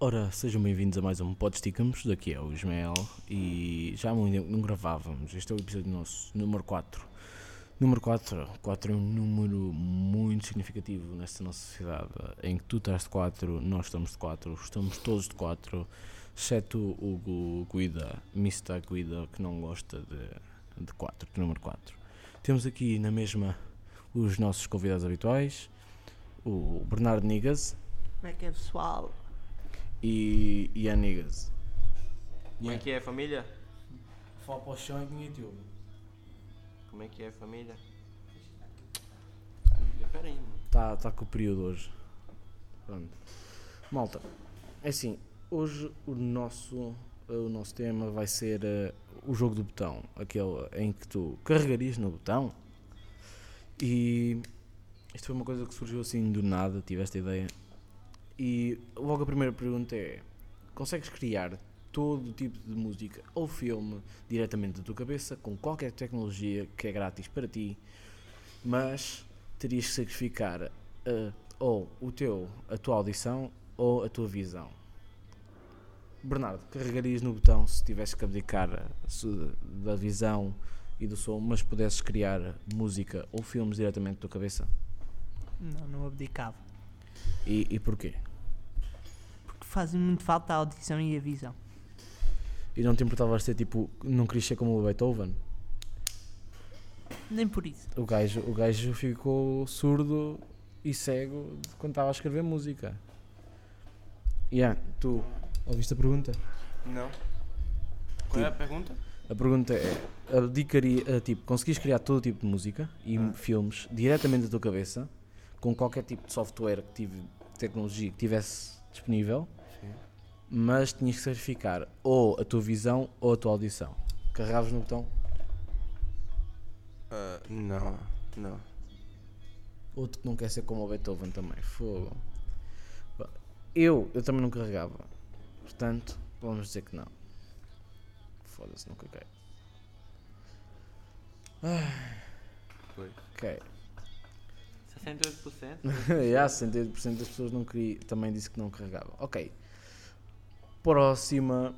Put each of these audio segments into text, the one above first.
Ora, sejam bem-vindos a mais um Podsticamos, daqui é o Ismael e já há muito tempo não gravávamos, este é o episódio nosso, número 4. Número 4, 4 é um número muito significativo nesta nossa sociedade, em que tu estás de 4, nós estamos de 4, estamos todos de 4, exceto o Gu- Guida, Mr. Guida, que não gosta de, de 4, de número 4. Temos aqui na mesma os nossos convidados habituais, o Bernardo Nigas Como é que é, pessoal? E Ian Nigas. Como é que é, família? Fala para o chão e com YouTube. Como é que é, família? Pera aí, mano. Está tá com o período hoje. Pronto. Malta, é assim, hoje o nosso, o nosso tema vai ser eh, o jogo do botão. Aquele em que tu carregarias no botão. E isto foi uma coisa que surgiu assim do nada, tive esta ideia. E logo a primeira pergunta é: consegues criar todo tipo de música ou filme diretamente da tua cabeça, com qualquer tecnologia que é grátis para ti, mas terias que sacrificar eh, ou o teu, a tua audição ou a tua visão. Bernardo, carregarias no botão se tivesses que abdicar eh, se- da visão e do som, mas pudesses criar música ou filmes diretamente da tua cabeça? Não, não abdicava. E, e porquê? Fazem muito falta a audição e a visão. E não te importavas ser tipo, não querias ser como o Beethoven? Nem por isso. O gajo, o gajo ficou surdo e cego de quando estava a escrever música. Ian, tu ouviste a pergunta? Não. Qual é a pergunta? A pergunta é: abdicaria, eh, tipo, conseguis criar todo tipo de música e Ah. filmes diretamente da tua cabeça, com qualquer tipo de software que tive, tecnologia que tivesse disponível, Sim. mas tinhas que sacrificar ou a tua visão ou a tua audição. Carregavas no botão? Ah, não, não. Outro que não quer ser como o Beethoven também. Fogo. Eu, eu também não carregava. Portanto, vamos dizer que não. Foda-se, não caguei. Foi. Ok. 68%? Já, 68% das pessoas não queria, também disse que não carregava. Ok. Próxima.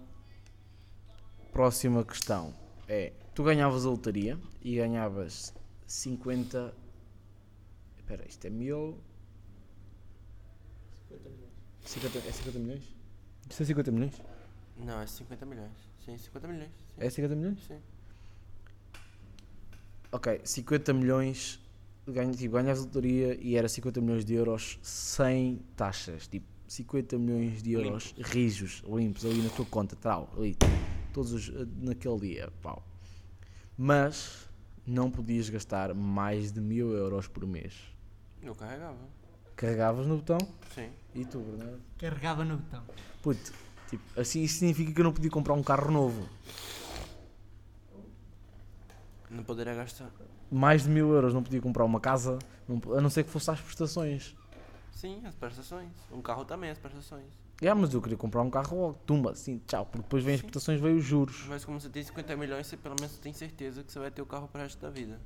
Próxima questão é: tu ganhavas a lotaria e ganhavas 50. Espera, isto é mil. 50, é 50 milhões? Isto é 50 milhões? Não, é 50 milhões. Sim, 50 milhões. Sim. É 50 milhões? Sim. Ok, 50 milhões. Ganha, tipo, ganhavas a lotaria e era 50 milhões de euros sem taxas. Tipo, 50 milhões de euros rijos, limpos, ali na tua conta, tal, ali, todos os, eh, naquele dia, pau. Mas não podias gastar mais de mil euros por mês. Eu carregava. Carregavas no botão Sim. e tu, Bernardo? Carregava no botão. Puto, tipo, assim isso significa que eu não podia comprar um carro novo. Não poderia gastar. Mais de mil euros não podia comprar uma casa, não a não ser que fosse às prestações. Sim, as prestações. Um carro também, as prestações. É, mas eu queria comprar um carro logo, tumba, assim, tchau, porque depois vem as prestações, vem os juros. Mas como você tem 50 milhões, você pelo menos tem certeza que você vai ter o carro pro resto da vida.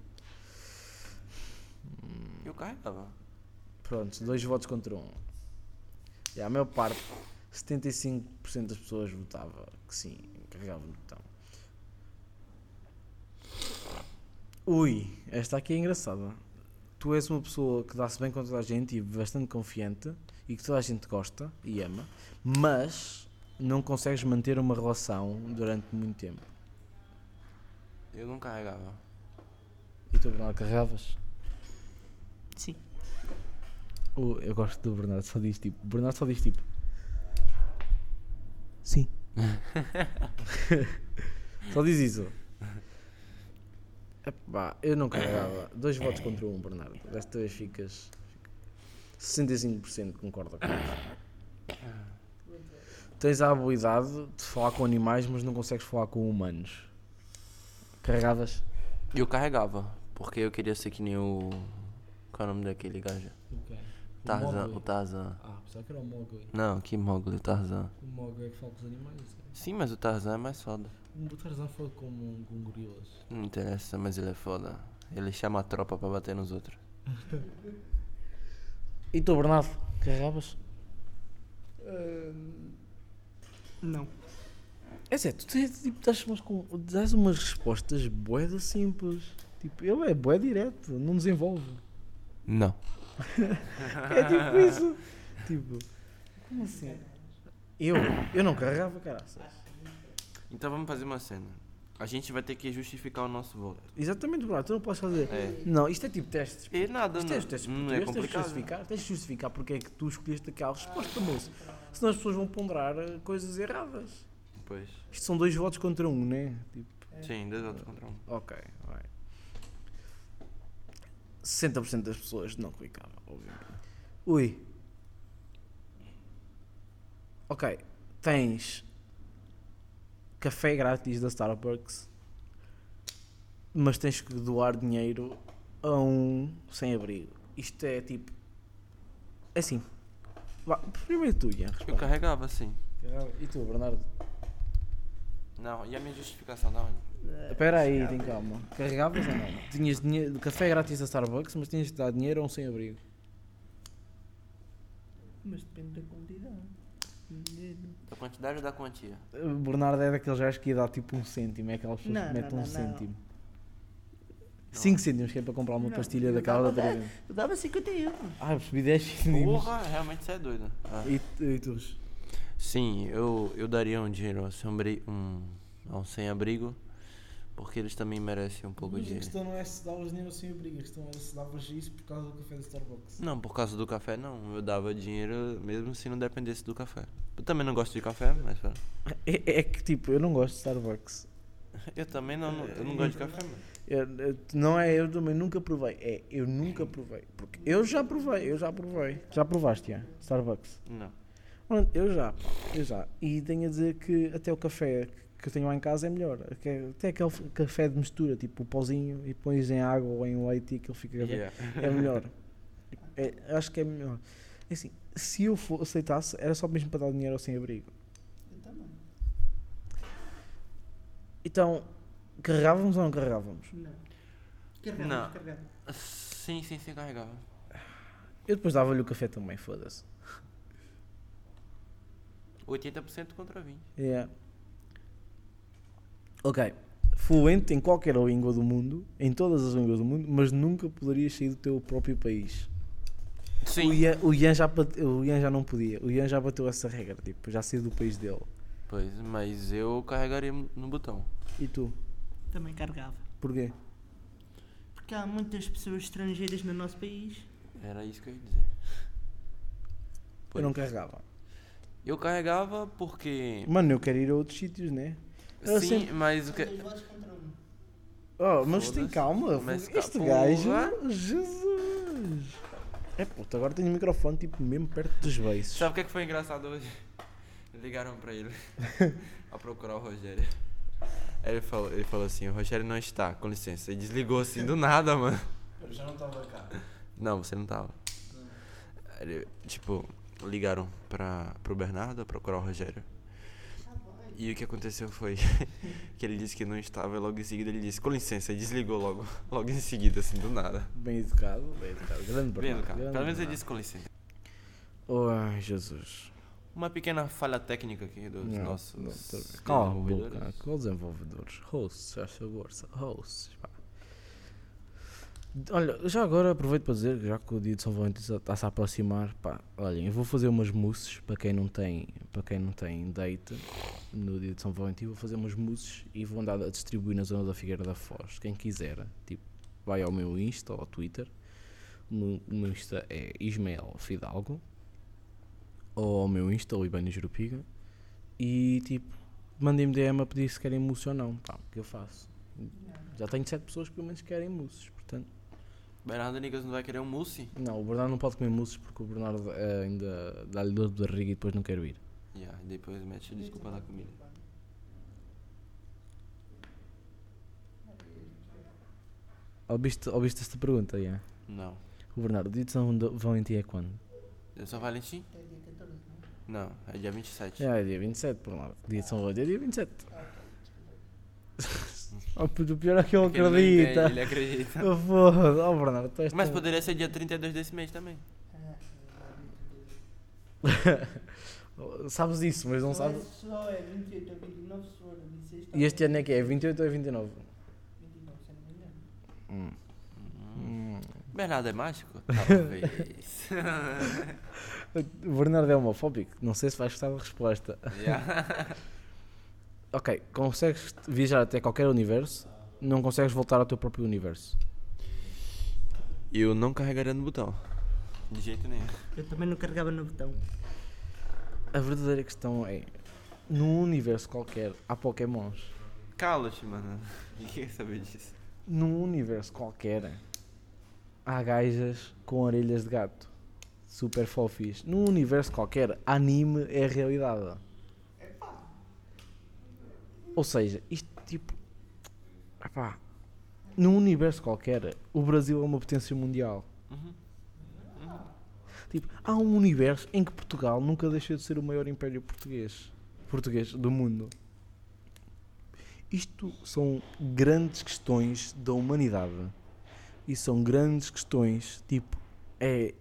Eu carregava. Pronto, dois votos contra um. E a maior parte, 75% das pessoas votava que sim, carregava no botão. Ui, esta aqui é engraçada. Tu és uma pessoa que dá-se bem com toda a gente e bastante confiante e que toda a gente gosta e ama, mas não consegues manter uma relação durante muito tempo. Eu não carregava. E tu, Bernardo, carregavas? Sim. O- eu gosto do Bernardo, só diz tipo. Bernardo só diz tipo. Sim. só diz isso. Epá, eu não carregava. Dois votos contra um, Bernardo. Desta vez ficas. 65% concorda com Tens a habilidade de falar com animais, mas não consegues falar com humanos. Carregavas? Eu carregava. Porque eu queria ser que nem o. Qual é o nome daquele gajo? Tarzan. O Tarzan. Ah, pensava que era o Mowgli. Não, que Mowgli, o Tarzan. O Mowgli é que fala com os animais. Sim, mas o Tarzan é mais foda. O Tarzan fala com, com gorilas. Não interessa, mas ele é foda. Ele chama a tropa pra bater nos outros. E tu, Bernardo? Carregavas? Não. É sério, tu tens, tipo, dás, umas, com- dás umas respostas boeda simples. Tipo, ele é boé direto, não desenvolve. Não. É tipo isso. Tipo, como assim? Eu, eu não carregava caraças. Então vamos fazer uma cena. A gente vai ter que justificar o nosso voto. Exatamente, bro, tu não podes fazer. É. Não, isto é tipo testes. E nada, Isto não, é testes não é tens de complicado. justificar, tens de justificar porque é que tu escolheste aquela resposta, moço. Senão as pessoas vão ponderar eh, coisas erradas. Pois. Isto são dois votos contra um, né? Tipo, Sim, dois votos contra um. ok, vai. 60% das pessoas não clicaram, obviamente. Ui. Ok, tens café grátis da Starbucks, mas tens que doar dinheiro a um sem-abrigo. Isto é tipo. É assim. Vá, primeiro tu, Ian, Eu carregava, sim. E tu, Bernardo? Não, e a minha justificação da onde? Espera aí, tem calma. Carregavas ou não? Tinhas dinheiro, café grátis da Starbucks, mas tinhas de dar dinheiro a um sem-abrigo. Mas depende da quantidade. Da ou da quantia? O Bernardo é daqueles gajos que ia dar tipo um cêntimo, é aquelas pessoas Não, que metem não, um não, não. cêntimo. 5 cêntimos que é para comprar uma Não, pastilha daquela da dava Trident. Eu dava 50 euros. Ah, eu percebi 10 cêntimos. Porra, realmente você é doido. Ah. E, e tu? Sim, eu, eu daria um dinheiro a um, a um sem-abrigo, porque eles também merecem um pouco de dinheiro. não é se davas dinheiro sem abrigo, a questão era se davas isso por causa do café da Starbucks. Não, por causa do café não. Eu dava dinheiro mesmo se não dependesse do café. Eu também não gosto de café, mas É, é que tipo, eu não gosto de Starbucks. eu também não, não- eu não gosto de café, mano. Eu- eu- não é eu também nunca provei, é eu nunca provei. Porque eu já provei, eu já provei. Já provaste, já? Starbucks? Não. Eu já, eu já. E tenho a dizer que até o café que eu tenho lá em casa é melhor. Que é- Até aquele café de mistura, tipo o pauzinho, e pões em água ou em leite e aquilo fica café. Yeah. É melhor. É, acho que é melhor. É Assim, se eu for, aceitasse, era só mesmo para dar dinheiro ao sem-abrigo. Eu também. Então, carregávamos ou não carregávamos? Não. Carregava, Não. carregava. Sim, sim, sim, carregava. Eu depois dava-lhe o café também, foda-se. 80% contra 20. Yeah. Ok. Fluente em qualquer língua do mundo, em todas as línguas do mundo, mas nunca poderias sair do teu próprio país. Sim. O Ian, o, Ian já, bate- o Ian já não podia. O Ian já bateu essa regra, tipo, já saiu do país dele. Pois, mas eu carregaria no botão. E tu? Também carregava. Porquê? Porque há muitas pessoas estrangeiras no nosso país. Era isso que eu ia dizer. Eu não carregava. Eu carregava porque. Mano, eu quero ir a outros sítios, né? Eu Sim, sempre- mas o que. Oh, mas tem calma. Mas este gajo. Jesus! É puta, agora tenho o microfone tipo mesmo perto dos beiços. Sabe o que, é que foi engraçado hoje? Ligaram pra ele a procurar o Rogério. Aí ele falou, ele falou assim, o Rogério não está, com licença. Ele desligou assim do nada, mano. Eu já não estava cá. Não, você não tava. Ele, tipo, ligaram pra, pro Bernardo a procurar o Rogério. E o que aconteceu foi que ele disse que não estava e logo em seguida ele disse, com licença, e desligou logo, logo em seguida, assim, do nada. Bem educado, bem educado. Grande Bem Bernardo, educado. grande Pelo menos ele disse com licença. Ai, Jesus. Uma pequena falha técnica aqui dos Não, nossos não, bem. Cala a boca. desenvolvedores. Qual desenvolvedores? Hosts, faz favor. Hosts. pá. Olha, já agora aproveito para dizer, já que o dia de São Valentim está-se a aproximar, pá, olhem, eu vou fazer umas mousses para quem não tem, para quem não tem date no dia de São Valentim, vou fazer umas mousses e vou andar a distribuir na zona da Figueira da Foz. Quem quiser, tipo, vai ao meu Insta ou ao Twitter. O meu, Insta é Ismael Fidalgo ou ao meu Insta, o Ibanez Jurupiga e tipo, mandem-me DM a pedir se querem mousse ou não, pá, que eu faço. Já tenho 7 pessoas que pelo menos querem mousses, portanto. Bernardo Nigas não vai querer um mousse? Não, o Bernardo não pode comer mousses porque o Bernardo eh, ainda dá-lhe dor de barriga e depois não quer ir. Yeah, e depois mete desculpa na comida. Ouviste, ouviste esta pergunta, yeah. Não. O Bernardo, o dia de São Valentim é quando? É São Valentim? É dia 14, Não, é dia 27. É, é dia 27, Bernardo. Dia de São Valentim é dia 27. Oh, puto, o pior é que ele ele entende, acredita. Ele acredita. Oh, foda. Oh, Bernardo, tu és Mas tão- poderia ser dia 32 desse mês também. Sabes isso, mas não sabes. Só é 28 ou 29 se for 26. E este ano é que é? 28 ou é 29? 29, se não me engano. Hum. Hum. Hum. Bernardo é mágico? Talvez. O Bernardo é homofóbico. Não sei se vais gostar da resposta. Yeah. Ok, consegues viajar até qualquer universo, não consegues voltar ao teu próprio universo. Eu não carregaria no botão. De jeito nenhum. Eu também não carregava no botão. A verdadeira questão é: num universo qualquer há Pokémons. Cala-te, mano. Ninguém quer saber disso. Num universo qualquer há gajas com orelhas de gato. Super fofis. Num universo qualquer, anime é realidade. Ou seja, isto tipo. Epá, num universo qualquer, o Brasil é uma potência mundial. Uhum. Tipo, há um universo em que Portugal nunca deixou de ser o maior império português, português do mundo. Isto são grandes questões da humanidade. E são grandes questões, tipo, é,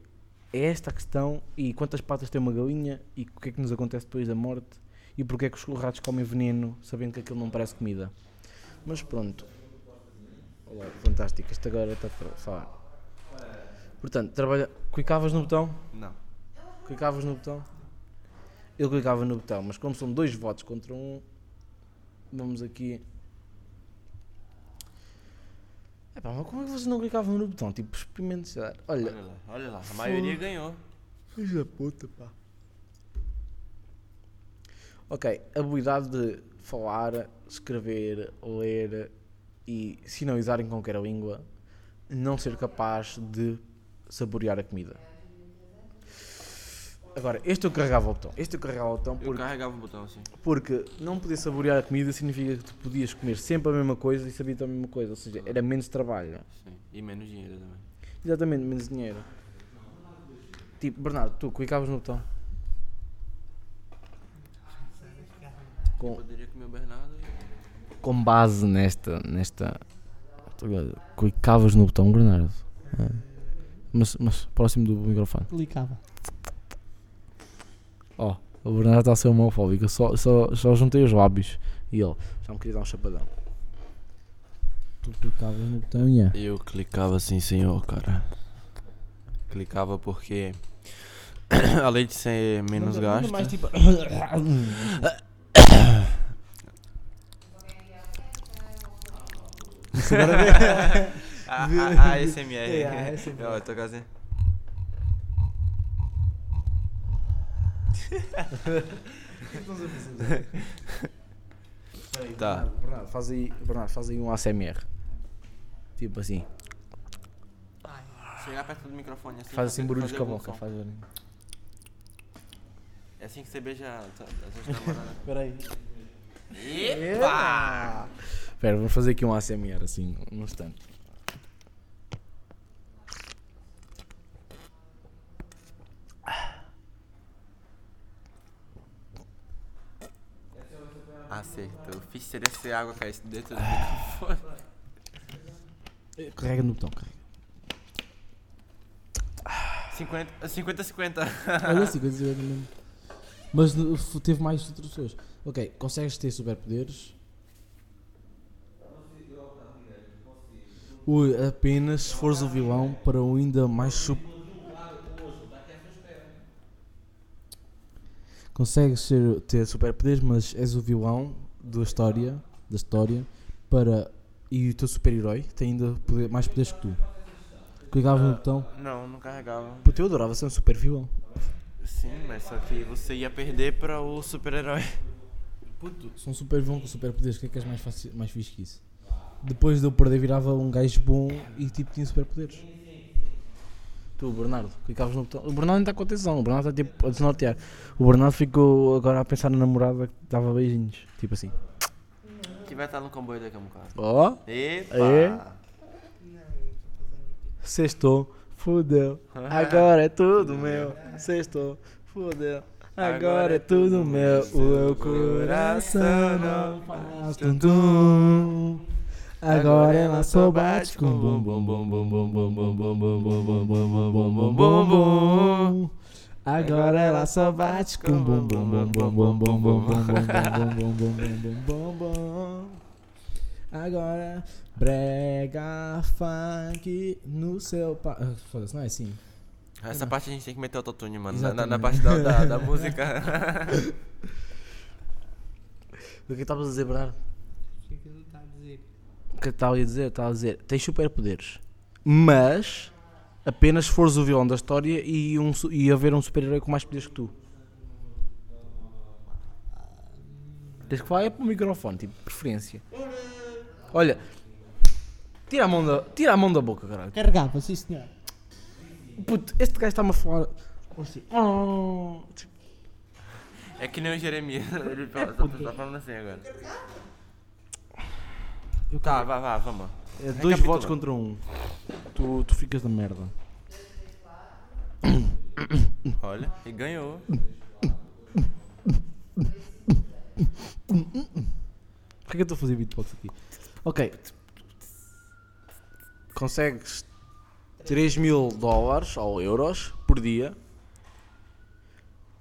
é esta a questão e quantas patas tem uma galinha e o que é que nos acontece depois da morte e porque é que os ratos comem veneno sabendo que aquilo não parece comida. Mas pronto. Olá, fantástico. Isto agora está a falar. Portanto, trabalha. Clicavas no botão? Não. Clicavas no botão? Eu clicava no botão, mas como são dois votos contra um, vamos aqui. Epá, mas como é que vocês não clicavam no botão? Tipo, experimentar. Olha, Olha lá, olha lá. A maioria ganhou. filho da puta, pá. Ok, habilidade de falar, escrever, ler e sinalizar em qualquer língua, não ser capaz de saborear a comida. Agora, este eu carregava o botão. Este eu carregava o botão Eu porque, carregava o botão assim. porque não poder saborear a comida significa que tu podias comer sempre a mesma coisa e saber a mesma coisa. Ou seja, era menos trabalho. Sim. E menos dinheiro também. Exatamente, menos dinheiro. Tipo, Bernardo, tu clicavas no botão. Com, Poderia comer o Bernardo e... com base nesta. nesta clicavas no botão, Bernardo. É. Mas, mas próximo do microfone. Clicava. Ó, o Bernardo está a ser homofóbico. Eu Só, só, só juntei os lábios. E ele já me queria dar um chapadão. Tu clicavas no botão e é. Eu clicava sim, senhor, cara. Clicava porque... Além de ser menos gasto... Mais, tipo... Isso agora vê. A, a, a ASMR. É, a ASMR. Ó, eu tô quase... Tá. Bernardo, Bernardo, faz aí, Bernardo, faz aí um ASMR. Tipo assim. Chegar perto do microfone assim. Faz assim a algum boca. Faz barulho. É assim que você beija a tua- a tua namorada. Espera aí. Epa! Espera, vamos fazer aqui um ASMR assim, num instante. Acertou. Fiz se a água caísse dentro do microfone. Carrega no botão, carrega. 50, 50, 50. Olha assim, coisa mesmo. Mas no- f- teve mais instruções. Ok, consegues ter superpoderes? Apenas se fores o vilão para um ainda mais super. Consegues ser, ter superpoderes, mas és o vilão da história, da história para e o teu super-herói tem ainda poder- mais poderes que tu. Clicava no botão. Não, não carregava. Puta, eu adorava ser um super vilão. Sim, mas só que você ia perder para o super-herói. Puto, sou um super vilão com superpoderes, o que é que és mais, mais fixe que isso? Depois de eu perder, virava um gajo bom e tipo tinha superpoderes. Tu, Bernardo, clicavas no botão. O Bernardo não está com atenção, o Bernardo está tipo a desnortear. O Bernardo ficou agora a pensar na namorada que dava beijinhos. Tipo assim. Vai estar no comboio daqui a um bocado. Ó, Epa! É? sextou, fudeu. Agora é tudo meu. Sextou, fudeu. Agora é tudo meu. O meu coração não faz tum Agora ela só bate com bum bum bum bum bum bum bum bum bum bum bum bum bum bum bum bum. Agora ela só bate com bum bum bum bum bum bum bum bum bum bum bum bum bum bum bum Agora brega funk no seu pa... Ah, Foda-se, não é assim? Essa parte a gente tem que meter autotune, mano. Na, parte da, da, música. O que estavas a dizer, Bernardo? O que é está a estava a dizer? Estava a dizer, tens superpoderes, mas apenas se fores o vilão da história e, um, e haver um super-herói com mais poderes que tu. Tens que falar é para o microfone, tipo, preferência. Olha, tira a mão da, tira a mão da boca, caralho. Carregava, sim senhor. Puto, este gajo está-me a falar. assim, "Oh", É que nem o Jeremias. Ele fala- tá, tá falando assim agora. Eu Tá, quero- vá, vá, vamos. é dois votos contra um. Tu, tu ficas da merda. Olha, e ganhou. Porquê que eu estou a fazer beatbox aqui? Ok. Consegues 3 mil dólares ou euros por dia.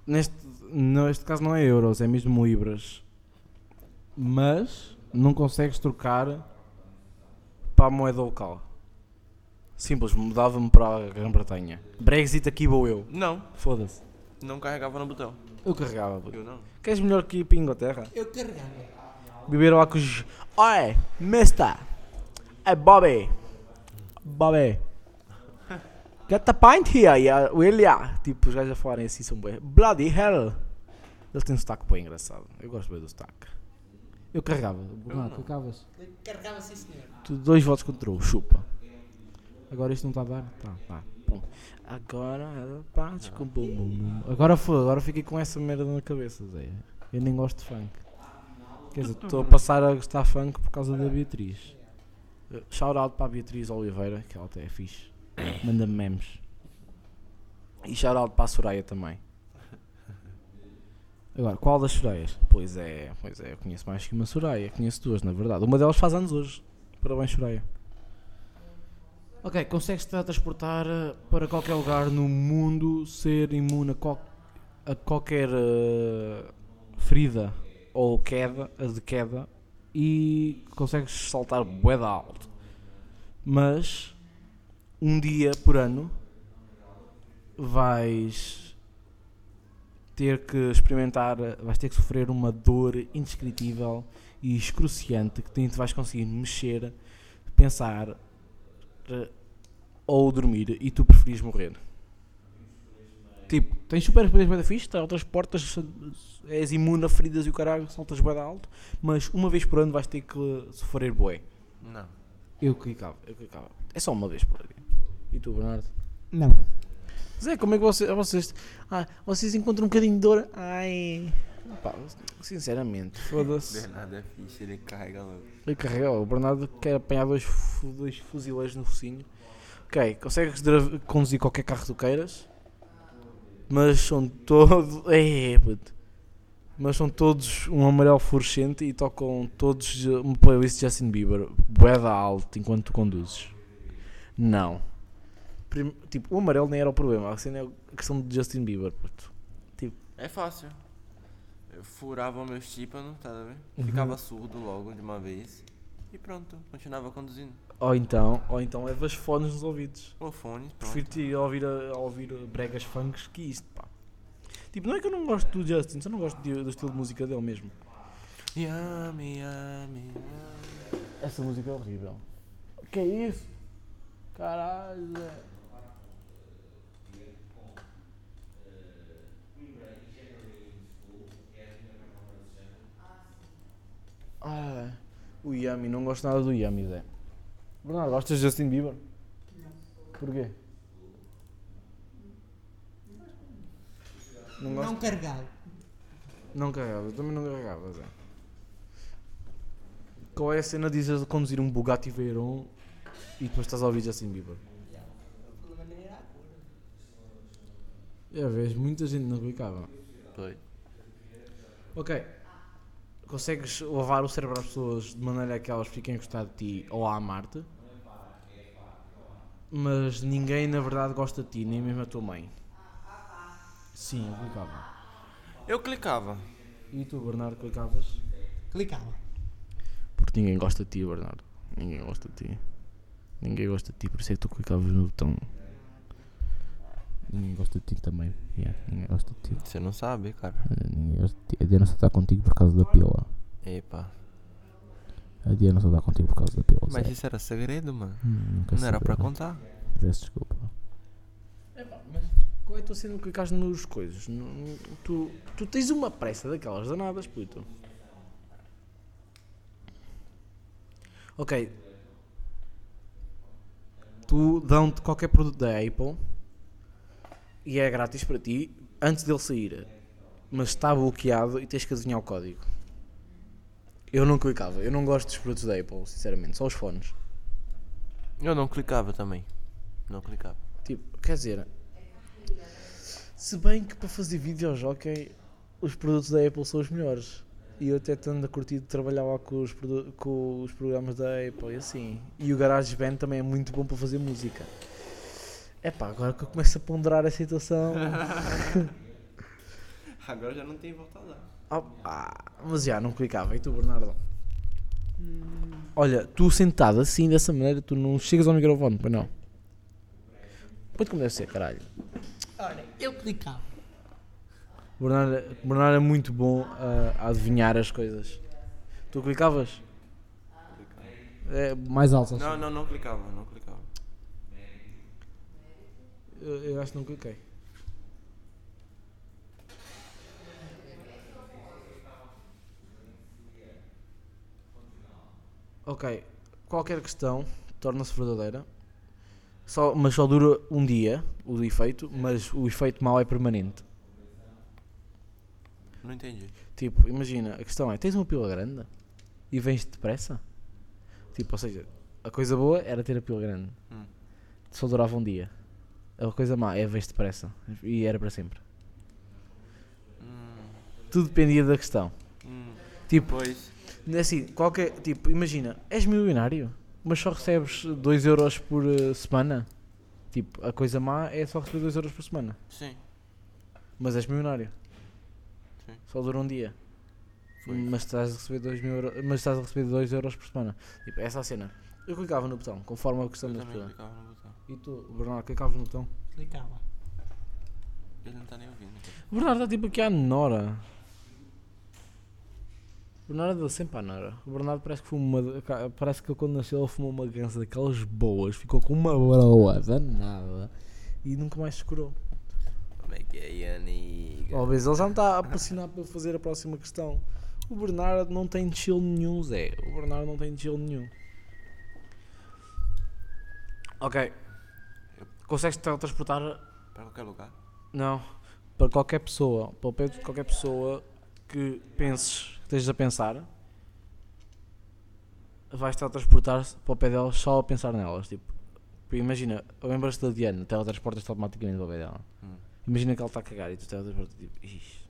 Neste, neste caso não é euros, é mesmo libras. Mas não consegues trocar para a moeda local. Simples, mudava-me para a Grã-Bretanha. Brexit aqui vou eu. Não, Foda-se. não carregava no botão. Eu carregava. puto. Eu não. Queres melhor que ir para a Inglaterra? Eu carregava. Beberam lá com os. Oi, mister! Hey, Bobby! Bobby! Get the pint here, yeah, William! Tipo, os gajos a falarem assim são bem. Bloody hell! Eles têm um sotaque bem engraçado. Eu gosto bem do sotaque. Eu carregava. Bernardo, carregavas. Carregava, sim senhor. Tu, dois votos contra o chupa. Agora isto não está a dar? Tá, tá. Pum. Agora com bum bum bum. Agora foi, agora fiquei com essa merda na cabeça, Zé. Eu nem gosto de funk. Quer dizer, estou a passar a gostar de funk por causa da Beatriz. Uh, Shout out para a Beatriz Oliveira, que ela até é fixe. Manda memes. E shout out para a Soraya também. Agora, qual das Sorayas? Pois é, pois é, eu conheço mais que uma Soraya. Conheço duas, na verdade. Uma delas faz anos hoje. Parabéns, Soraya. Ok, consegues-te transportar eh, para qualquer lugar no mundo, ser imune a, qual- a qualquer eh, ferida ou queda, a de queda, e consegues saltar de alto. Mas, um dia por ano, vais ter que experimentar, vais ter que sofrer uma dor indescritível e excruciante que nem te vais conseguir mexer, pensar eh, ou dormir e tu preferis morrer. Tipo, tens super poderes bem da fixe, transportas, és imune a feridas e o caralho, saltas bem alto, mas uma vez por ano vais ter que sofrer bué. Não. Eu clicava, eu clicava. É só uma vez por ano. E tu, Bernardo? Não. Zé, como é que vocês, vocês, ah, vocês encontram um bocadinho de dor? Ai, pá, sinceramente, foda-se. Bernardo é fixe, ele carrega logo. Eu carrego, o Bernardo quer apanhar dois, dois fuzileiros no focinho. Ok, consegues conduzir qualquer carro que tu queiras, mas são todos. É, puto. Mas são todos um amarelo fluorescente e tocam todos uh, uma playlist de Justin Bieber, boeda alto enquanto tu conduzes. Não. Prim- tipo, o amarelo nem era o problema, a cena é a questão de Justin Bieber. Puto. É fácil. Eu furava o meu tímpano, tá vendo? Uhum. Ficava surdo logo de uma vez. E pronto, continuava conduzindo. Ou então, ou então levas fones nos ouvidos. O fone, pronto. Prefiro-te ir a ouvir, a, a ouvir bregas funks que isto, pá. Tipo, não é que eu não gosto do Justin, só não gosto de- do estilo de música dele mesmo. Yummy, yummy, yummy. Essa música é horrível. Que é isso? Caralho, Ah, o Yami, não gosto nada do Yami, Zé. Bernardo, gostas de Justin Bieber? Porquê? Não gosto? Não carregava. Não carregava, eu também não carregava, Zé. Qual é a cena de de conduzir um Bugatti Veyron e depois estás a ouvir Justin Bieber? É, vês, muita gente não clicava. Foi. Ok. Consegues lavar o cérebro às pessoas de maneira que elas fiquem a gostar de ti ou a amar-te. Mas ninguém na verdade gosta de ti, nem mesmo a tua mãe. Sim, eu clicava. Eu clicava. E tu, Bernardo, clicavas? Clicava. Porque ninguém gosta de ti, Bernardo. Ninguém gosta de ti. Ninguém gosta de ti, por isso é que tu clicavas no botão. Ninguém gosta de ti também. Yeah, ninguém gosta de ti. Você não sabe, cara. Ninguém gosta de ti. A Diana só está contigo por causa da pila. Epa. A Diana só está contigo por causa da pila. Mas sério. isso era segredo, mano. Hum, Não era não. contar. Peço desculpa. mas qual é a tua cena de clicares nos coisas? No- no- tu, tu tens uma pressa daquelas danadas, puto. Ok. Tu dão-te qualquer produto da Apple e é grátis para ti antes dele sair. Mas está bloqueado e tens que adivinhar o código. Eu não clicava. Eu não gosto dos produtos da Apple, sinceramente. Só os fones. Eu não clicava também. Não clicava. Tipo, quer dizer, se bem que para fazer videojockey os produtos da Apple são os melhores. E eu até tendo a curtir de trabalhar lá com os, com os programas da Apple e assim. E o GarageBand também é muito bom para fazer música. É pá, agora que eu começo a ponderar a situação. Agora já não tem volta a dar. Ah, ah, mas já, não clicava. E tu, Bernardo? Olha, tu sentado assim, dessa maneira, tu não chegas ao microfone, pois não? Põe-te como deve ser, caralho. Olha, eu clicava. O Bernardo, Bernardo é muito bom a, a adivinhar as coisas. Tu clicavas? É, mais alto. Não, não, não clicava, não clicava. Eu, acho que não cliquei. Ok. Qualquer questão torna-se verdadeira. Só, mas só dura um dia o efeito, mas o efeito mau é permanente. Não entendi. Tipo, imagina, a questão é, tens uma pila grande e vens depressa? Tipo, ou seja, a coisa boa era ter a pila grande. Hum. Só durava um dia. A coisa má é vens depressa. E era para sempre. Hum, Tudo dependia da questão. hum. Tipo, Pois. assim, qualquer, tipo, imagina, és milionário, mas só recebes 2 euros por eh, semana. Tipo, a coisa má é só receber 2 euros por semana. Sim. Mas és milionário. Sim. Só dura um dia. Foi. Mas estás a receber 2 mil euros, mas estás a receber 2 euros por semana. Tipo, essa é a cena. Eu clicava no botão, conforme a questão Eu da também E tu, Bernardo, clicavas no botão? Clicava. Ele não tá nem ouvindo. O Bernardo está tipo aqui à Nora. O Bernardo deu sempre à Nora. O Bernardo parece que fumou uma. Parece que quando nasceu ele fumou uma gança daquelas boas, ficou com uma broa danada e nunca mais se curou. Como é que é, Yannick? Talvez ele já me está a apaixonar para fazer a próxima questão. O Bernardo não tem chill nenhum, Zé. O Bernardo não tem chill nenhum. Ok. Consegues teletransportar Pra qualquer lugar? Não. Para qualquer pessoa, para o pé de qualquer pessoa que penses, que estejas a pensar, vais teletransportar-se para o pé delas só a pensar nelas. Tipo, imagina, lembras-te da Diana, teletransportas-te automaticamente para o pé dela. Hum. Imagina que ela está a cagar e tu teletransportas tipo, ixi,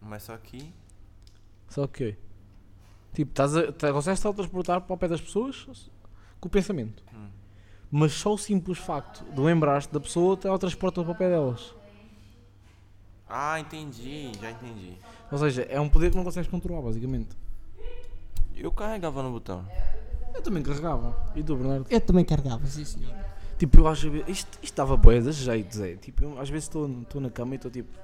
Mas só que. só que. Tipo, estás a, consegues teletransportar para o pé das pessoas com o pensamento. Hum. Mas só o simples facto de lembrar-te da pessoa teletransporta para o pé delas. Ah, entendi, já entendi. Ou seja, é um poder que não consegues controlar, basicamente. Eu carregava no botão. Eu também carregava. E tu, Bernardo? Eu também carregava, sim senhor. Tipo, eu acho que isto, isto estava boa de jeito, Zé. Tipo, eu, às vezes estou estou na cama e estou tipo,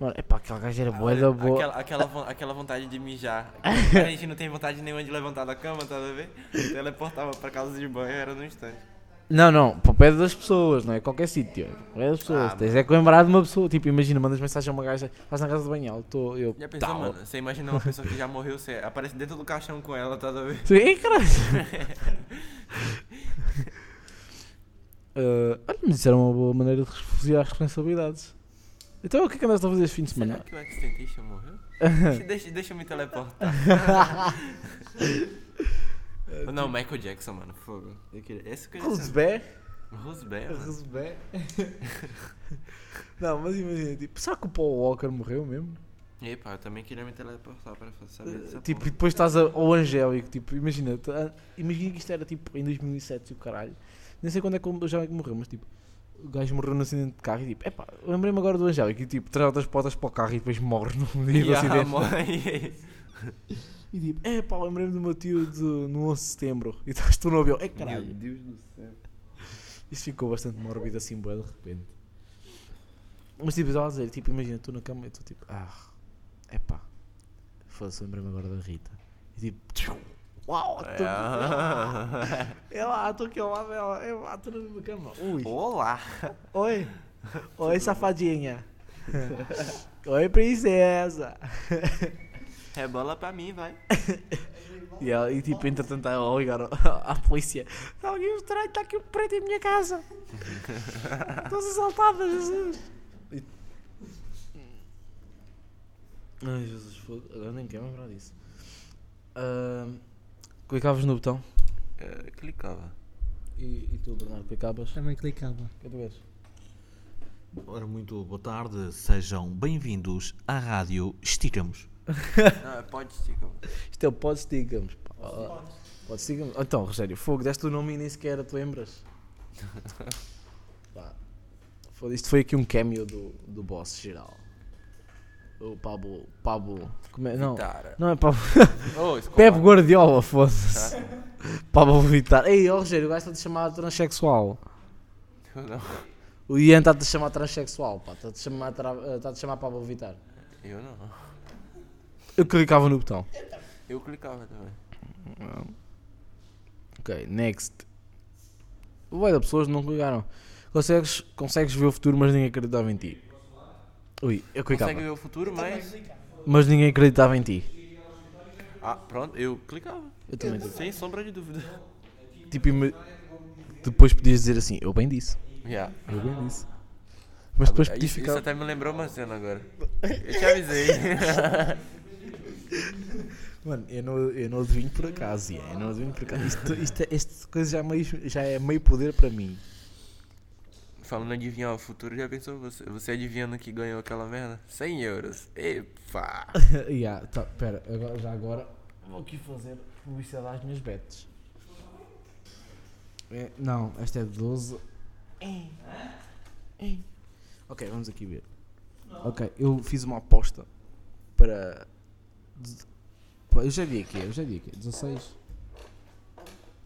mano, é pá, aquela gaja era boa da boa. Aquela, aquela, aquela vontade de mijar. A gente não tem vontade nenhuma de levantar da cama, tá a ver? Teleportava pra casa de banho, era no instante. Não, não, para o pé das pessoas, não é qualquer sítio. Para o pé das pessoas. Ah, Tens é que lembrar de uma pessoa. Tipo, imagina, mandas mensagem a uma gaja, estás na casa de banho, eu estou, eu. Já pensou, tal. mano? Você imagina uma pessoa que já morreu, você aparece dentro do caixão com ela, tá a ver? Sim, caralho. Ah, olha, mas isso era uma boa maneira de refugiar as responsabilidades. Então o que é que andaste a fazer este fim de Será semana? que o Extentation morreu? deixa, deixa, deixa me teleportar. Não, Michael Jackson, mano, fogo. Eu queria, esse que eu? Não, mas imagina, tipo, será que o Paul Walker morreu mesmo? Epa, eu também queria me teleportar pra saber dessa tipo, e porra. depois estás ao Angélico, tipo, imagina, tá- imagina que isto era tipo em 2007 e o caralho. Nem sei quando é que o Angélico morreu, mas tipo, o gajo morreu no acidente de carro e tipo, epá, lembrei-me agora do Angélico e tipo, traz outras portas para o carro e depois morre no dia do Yeah, acidente. E tipo, epá, lembrei-me do meu tio de, no 11 de setembro e estás tu no avião. É caralho. Meu Deus do céu. Isso ficou bastante mórbido assim, bué, de repente. Mas tipo, estava a dizer, tipo, imagina, tu na cama e tu tipo, ah, epá, foda-se, lembrei-me agora da Rita. E tipo, tchiu, uau, estou é lá, estou aqui ao lado dela, é lá, estou na mesma cama. Ui, Olá. oi, oi, safadinha. oi, princesa. Rebola pra mim, vai. E, ela, e tipo, entretanto, ela ligar à polícia. Está alguém estranho, está aqui um preto em minha casa. Estou assaltada, Jesus. E- Ai, Jesus, fogo. Agora nem quero lembrar disso. Ahm, clicavas no botão. Eh, clicava. E, e tu, Bernardo, clicavas? Também clicava. Que tu és? Ora, muito boa tarde, sejam bem-vindos à Rádio Esticamos. Não, é. Isto é o Pod. Ah, Pod Stickams. Então, Rogério, fogo, deste o nome e nem sequer te lembras. Pá, isto foi aqui um cameo do, do boss geral. O Pablo. Pablo. Como é? Não, Vitara. não é Pablo. Oh. Pepe Guardiola, foda-se. Pablo Vittar. Ei, ó Rogério, o gajo está-te a chamar transexual. Eu não. O Ian está-te a chamar transexual, pá. Está-te a chamar, tra... eh, está-te a chamar Pablo Vittar. Eu não. Eu clicava no botão. Eu clicava também. Ok, next. Vai da pessoas não clicaram. Consegues, consegues ver o futuro, mas ninguém acreditava em ti. Ui, eu clicava. Consegue ver o futuro, mas. Mas ninguém acreditava em ti. Ah, pronto, eu clicava. Eu também clicava. Sem sombra de dúvida. Tipo, depois podias dizer assim, eu bem disse. Yeah. Eu bem disse. Mas depois podias ficar. isso até me lembrou uma cena agora. Eu te avisei. Mano, eu não, eu não adivinho por acaso, Ian, eu não adivinho por acaso. Isto, isto, é- esta coisa já é, meio, já é meio poder para mim. Falando em adivinhar o futuro, já pensou você, você adivinhando que ganhou aquela merda? 100 euros. Epa! yeah, tá, pera, agora, já agora vou aqui fazer publicidade às minhas bets. É, não, esta é de 12. É. Ok, vamos aqui ver. Ok, eu fiz uma aposta para. Pá, Eu já vi aqui, eu já vi aqui. 16.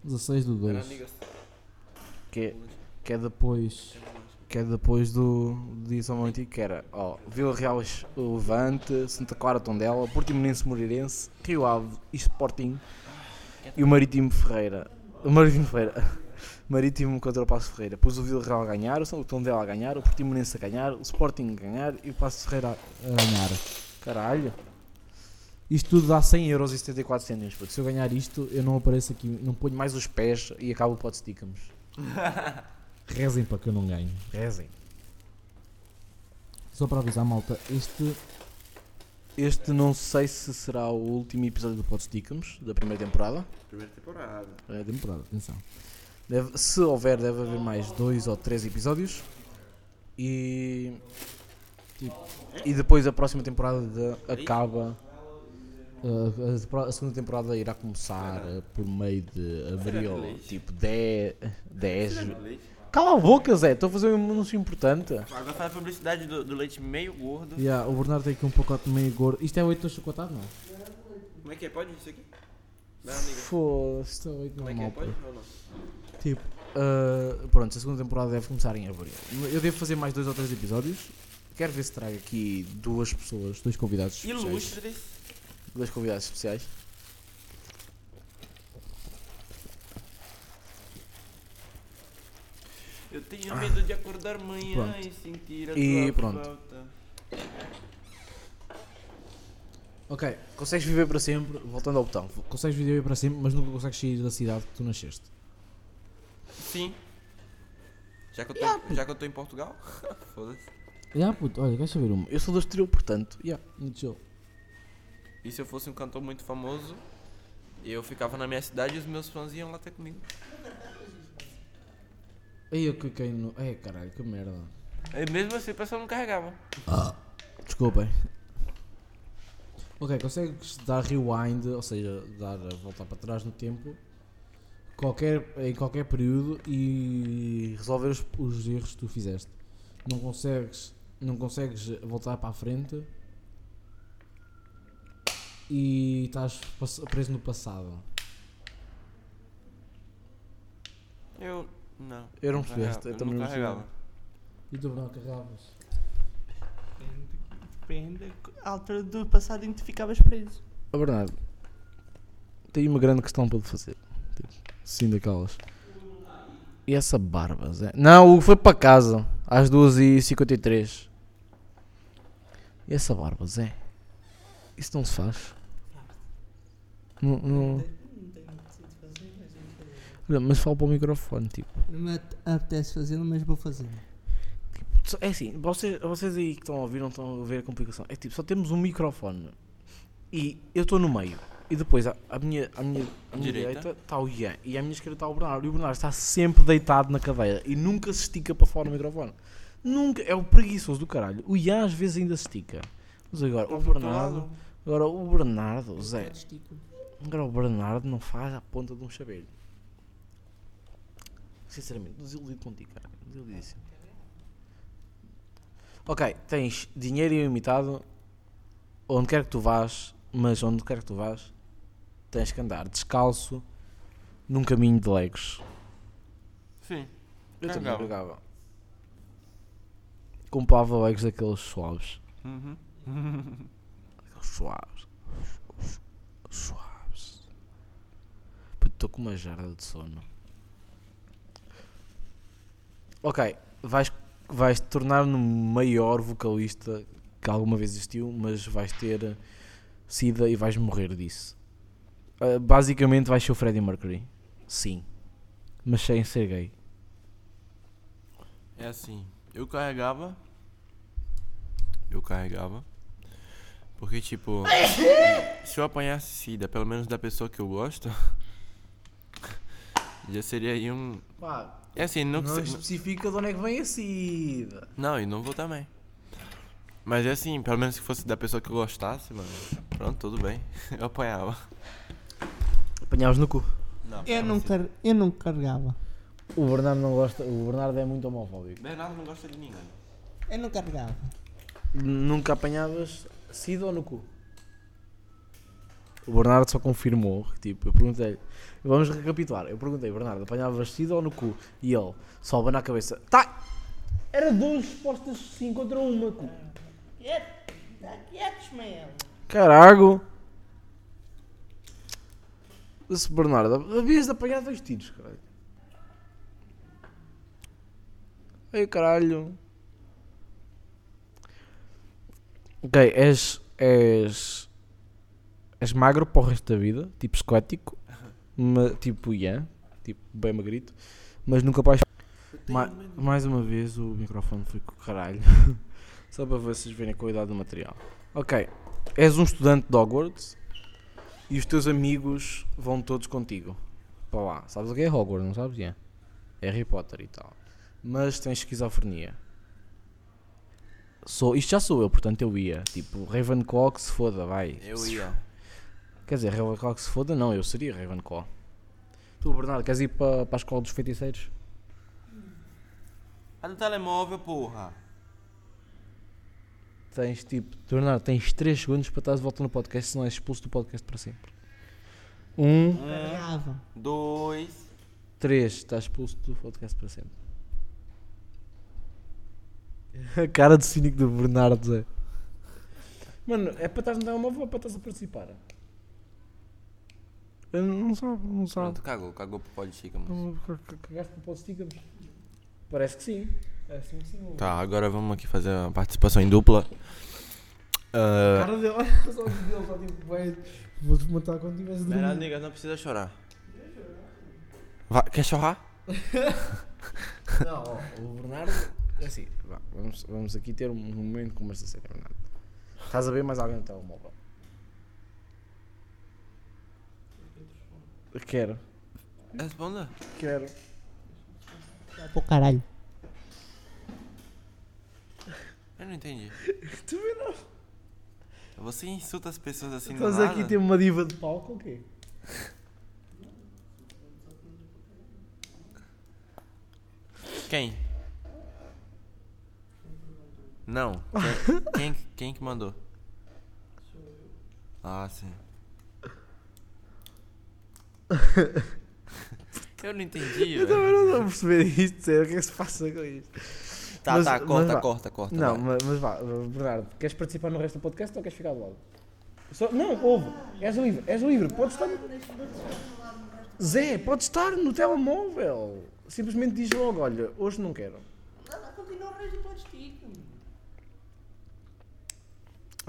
16 do 2. Que é, que é depois. Que é depois do, de São que era ó, Vila Real o Levante, Santa Clara Tondela, Portimonense Moreirense, Rio Ave e Sporting e o Marítimo Ferreira. O Marítimo Ferreira. Marítimo contra o Passo Ferreira. Pus o Vila Real a ganhar, o Tondela a ganhar, o Portimonense a ganhar, o Sporting a ganhar e o Passo Ferreira a a ganhar. Caralho. Isto tudo dá 100 euros e 74 cêntimos. puto. Se eu ganhar isto, eu não apareço aqui, não ponho mais os pés e acabo o pote. Rezem para que eu não ganhe. Rezem. Só para avisar, malta, este. Este não sei se será o último episódio do Pod da primeira temporada. Primeira temporada. É, temporada, atenção. Deve- se houver, deve haver mais dois ou três episódios. E. tipo, e depois a próxima temporada de- acaba. Uh, a, segunda temporada irá começar uh, por meio de abril, tipo 10. 10 Cala a boca, Zé, estou a fazer um anúncio importante. Agora faz a publicidade do, do leite meio gordo. Yeah, o Bernardo tem aqui um pacote meio gordo. Isto é 8 chocotado, não? Como é que é? Pode isso aqui? Foda-se, isto é 8 Como é que é? Pode ou não? Tipo, uh, pronto, a segunda temporada deve começar em abril. Eu devo fazer mais dois ou três episódios. Quero ver se trago aqui duas pessoas, dois convidados. Ilustres. Dois convidados especiais. Eu tenho medo de acordar amanhã Pronto. e sentir a E tua pronto. falta. Ok, consegues viver para sempre, voltando ao botão. Consegues viver para sempre, mas nunca consegues sair da cidade que tu nasceste. Sim. Já que eu tô, já que eu tô em Portugal? Foda-se. Já, puto, olha, queres saber uma? Eu sou do Estoril, portanto, yeah, muito chill. E se eu fosse um cantor muito famoso, eu ficava na minha cidade e os meus fãs iam lá até comigo. Aí eu cliquei no. Ai caralho, que merda. E mesmo assim o pessoal não carregava. Desculpem. Ok, consegues dar rewind, ou seja, dar a voltar para trás no tempo qualquer, em qualquer período e resolver os, os erros que tu fizeste. Não consegues, não consegues voltar para a frente e estás preso no passado. Eu. Não. Eu não percebeste, eu eu também não carregava. E tu não carregavas? Depende. À altura do passado em que tu ficavas preso. Ó Bernardo, tenho uma grande questão para te fazer. Tipo, Sim, daquelas. E essa barba, Zé? Não, o foi para casa às 2h53. E essa barba, Zé? Isso não se faz? Não, não... Olha, mas fala para o microfone, tipo. Não me apetece fazê-lo, mas vou fazer. Só- É assim, vocês, vocês aí que estão a ouvir não estão a ver a complicação. É tipo, só temos um microfone e eu estou no meio. E depois à, minha, à minha, à minha Direita? direita está o Ian e à minha esquerda está o Bernardo. E o Bernardo está sempre deitado na cadeira e nunca se estica para fora do microfone. Nunca, é o preguiçoso do caralho. O Ian às vezes ainda se estica. Mas agora o Bernardo, agora o Bernardo, Zé, agora o Bernardo não faz a ponta de um chaveiro. Sinceramente, desiludido contigo, cara. Desiludidíssimo. Ok, tens dinheiro ilimitado onde quer que tu vás, mas onde quer que tu vás, tens que andar descalço num caminho de legos. Sim. Eu também pegava. Comprava legos daqueles suaves. Uhum. Aqueles suaves. Suaves. Estou com uma jarda de sono. Ok, vais, vais te tornar no maior vocalista que alguma vez existiu, mas vais ter sida e vais morrer disso. Ah, basicamente vais ser o Freddie Mercury. Sim. Mas sem ser gay. É assim, eu carregava. Eu carregava. Porque, tipo, se eu apanhasse sida, pelo menos da pessoa que eu gosto, já seria aí um. Pá, É assim, não, não especifica de onde é que vem a sida. Não, e não vou também. Mas é assim, pelo menos se fosse da pessoa que eu gostasse, mano. Pronto, tudo bem. Eu apanhava. Apanhavas no cu. Não, Eu não, car... eu não carregava. O Bernardo não gosta, o Bernardo é muito homofóbico. Bernardo não gosta de ninguém. Eu não carregava. Nunca apanhavas sida ou no cu? O Bernardo só confirmou tipo, eu perguntei vamos recapitular, eu perguntei, Bernardo, apanhavas sida ou no cu? E ele só na cabeça, tá! Era duas respostas sim contra uma, cu. Está quieto, Ismael. Carago! Esse Bernardo, havias de apanhar dois tiros, caralho. Ai caralho. Ok, és. És. És magro para o resto da vida, tipo esquético, ma- tipo Ian, tipo bem magrito, mas nunca vais. Ma- mais uma vez o microfone foi com o caralho. Só para vocês verem a qualidade do material. Ok, és um estudante de Hogwarts e os teus amigos vão todos contigo para lá. Sabes o que é Hogwarts, não sabes? Ian? É Harry Potter e tal. Mas tens esquizofrenia. Sou, isto já sou eu, portanto eu ia. Tipo, Ravenclaw que se foda, vai. Eu ia. Quer dizer, Ravenclaw que se foda, não, eu seria Ravenclaw. Tu, Bernardo, queres ir para, para a escola dos feiticeiros? Ah, no telemóvel, porra. Tens tipo, Bernardo, tens 3 segundos para estar de volta no podcast, senão és expulso do podcast para sempre. 1, um, Um, Carregava. dois. 3, estás expulso do podcast para sempre. A cara de cínico do Bernardo, Zé. Mano, é para estar no telemóvel ou para estás a participar? Eu não sabe, não sabe. Pronto, cagou, cagou pro pó de. Não, ca- Cagaste para o stickers? Parece que sim. Parece que sim. Tá, agora vamos aqui fazer uma participação em dupla. A Ah, cara dele, olha só o dele, só tipo, vai, vou-te matar quando tivesse Bernardo, dormido. nigga, não precisa chorar. Vai, quer chorar? Não, ó, o Bernardo, é assim, vá, vamos, vamos aqui ter um momento de conversa séria, Bernardo. Estás a ver mais alguém no telemóvel? Quero, Responda. quero. Vai para o caralho. Eu não entendi. Tu vê não? Você insulta as pessoas assim do Estás nada? aqui ter uma diva de palco ou quê? Quem? Não. Quem, quem, quem que mandou? Ah, sim. Eu não entendi, Eu também não estou a perceber isto, o que é que se passa com isto? Tá, Mas- tá, mas corta, vá. corta, corta. Não, vai. mas, mas vá, Bernardo, queres participar no resto do podcast ou queres ficar do lado? Só- não, ouve, és livre, és livre, podes estar. Zé, podes estar no telemóvel. Simplesmente diz logo, olha, hoje não quero. Continua o resto do podcast.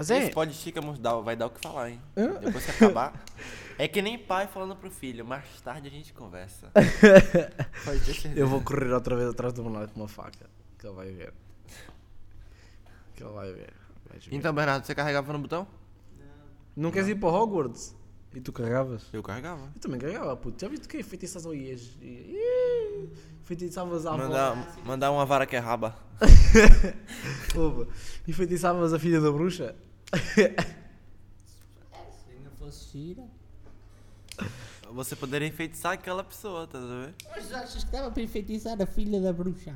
Zé, Esse pode dá- vai dar o que falar, hein? Hã? Depois que acabar. É que nem pai falando pro filho, mais tarde a gente conversa. Pode ter certeza. eu vou correr outra vez atrás do Bernardo com uma faca. Que ele vai ver. Que ele vai ver. Vais ver. Então, Bernardo, você carregava no botão? Não queres ir para Hogwarts? E tu carregavas? Eu carregava. Eu também carregava, puto. Já viste o que? Feitiças ao IES. Feitiçavas à avó. Mandar, mandar uma vara que é raba. Ouve, E feitiçavas a filha da bruxa? Se não fosse gira. Você poderia enfeitiçar aquela pessoa, tá vendo? Mas achas que dava para enfeitiçar a filha da bruxa?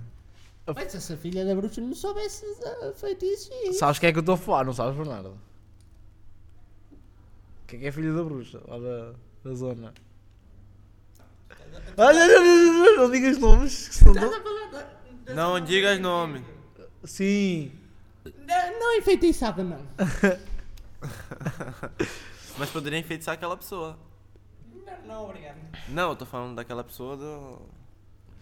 Mas se essa filha da bruxa não soubesse uh, feitiços. Sabes quem é que eu estou a falar, não sabes, Bernardo? Quem é que é filha da bruxa? Lá da, da zona. Olha, não, não, não, não, não digas nomes. que senão não- Não digas nome. Sim. Não, não enfeitiçava, não. Mas poderia enfeitiçar aquela pessoa. Não, não, obrigado. Não, eu tô falando daquela pessoa do.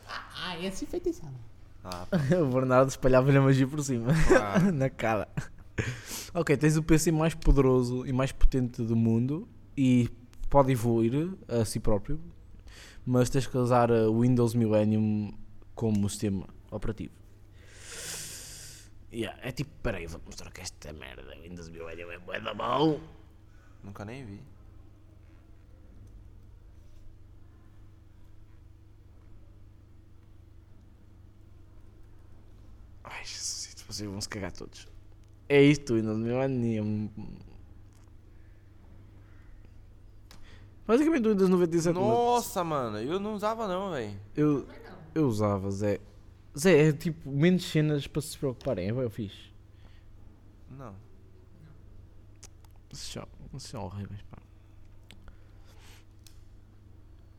Ah, esse enfeitiçava. Ah, O Bernardo espalhava-lhe a magia por cima. Claro. Na cara. Ok, tens o PC mais poderoso e mais potente do mundo e pode evoluir a si próprio, mas tens que usar o Windows Millennium como sistema operativo. Yeah, é tipo, peraí, vou-te mostrar que esta merda, Windows Millennium é bué da bom. nunca nem vi. Ai, Jesus, vocês vão se cagar todos. É isto, Windows Millennium. Basicamente o Windows 97. Nossa, mano, eu não usava não, velho. Eu, eu usava, Zé. Zé, é tipo menos cenas para se preocuparem, é bem fixe. Não. Vocês são, vocês são horríveis, pá.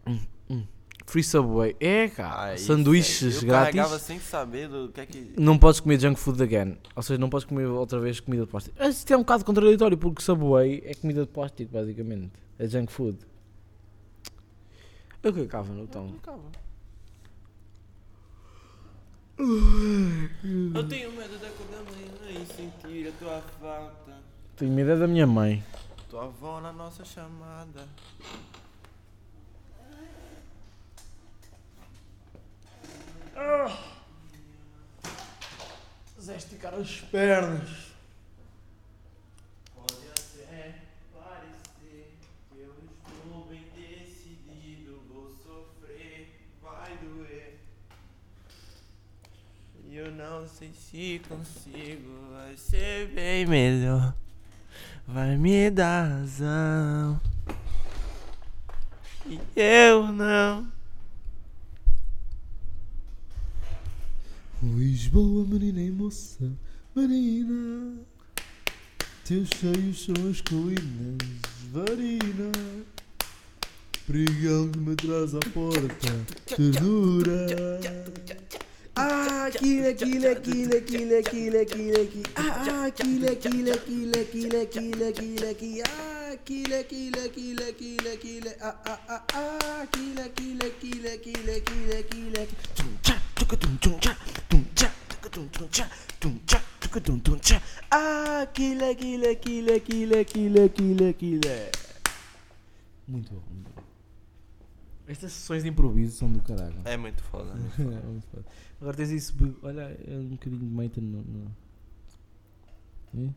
Hum, hum. Free Subway. É, cara. Ah, sanduíches eu grátis. carregava sem saber do que é que. Não podes comer junk food again. Ou seja, não podes comer outra vez comida de plástico. Mas Isto é um bocado contraditório porque Subway é comida de plástico, basicamente. É junk food. Eu cagava no tão. Eu tenho medo da cor da manhã e sentir a tua falta. Tenho medo da minha mãe. Tua avó na nossa chamada. Zé, esticar as pernas. Pode até parecer que eu estou bem decidido. Vou sofrer, vai doer. E eu não sei se consigo. Vai ser bem melhor. Vai me dar razão. E eu não. Lisboa, menina e moça, menina. Teus seios são as colinas, varina. Pregão que me traz à porta, ternura. Ah, aquilo, aquilo, aquilo, aquilo, aquilo, aquilo, aquilo. Ah, aquilo, aquilo, aquilo, aquilo, aquilo, aquilo, aquilo. Ah, aquilo, aquilo, aquilo, aquilo, aquilo. Ah, ah, ah, ah, aquilo, aquilo, aquilo, aquilo, aquilo, aquilo, aquilo, aquilo, aquilo, aquilo, aquilo, aquilo, aquilo. Muito bom, muito bom. Estas sessões de improviso são do caralho. É muito foda. É muito foda. Agora tens isso, olha, é um bocadinho de Maiten no. no... É?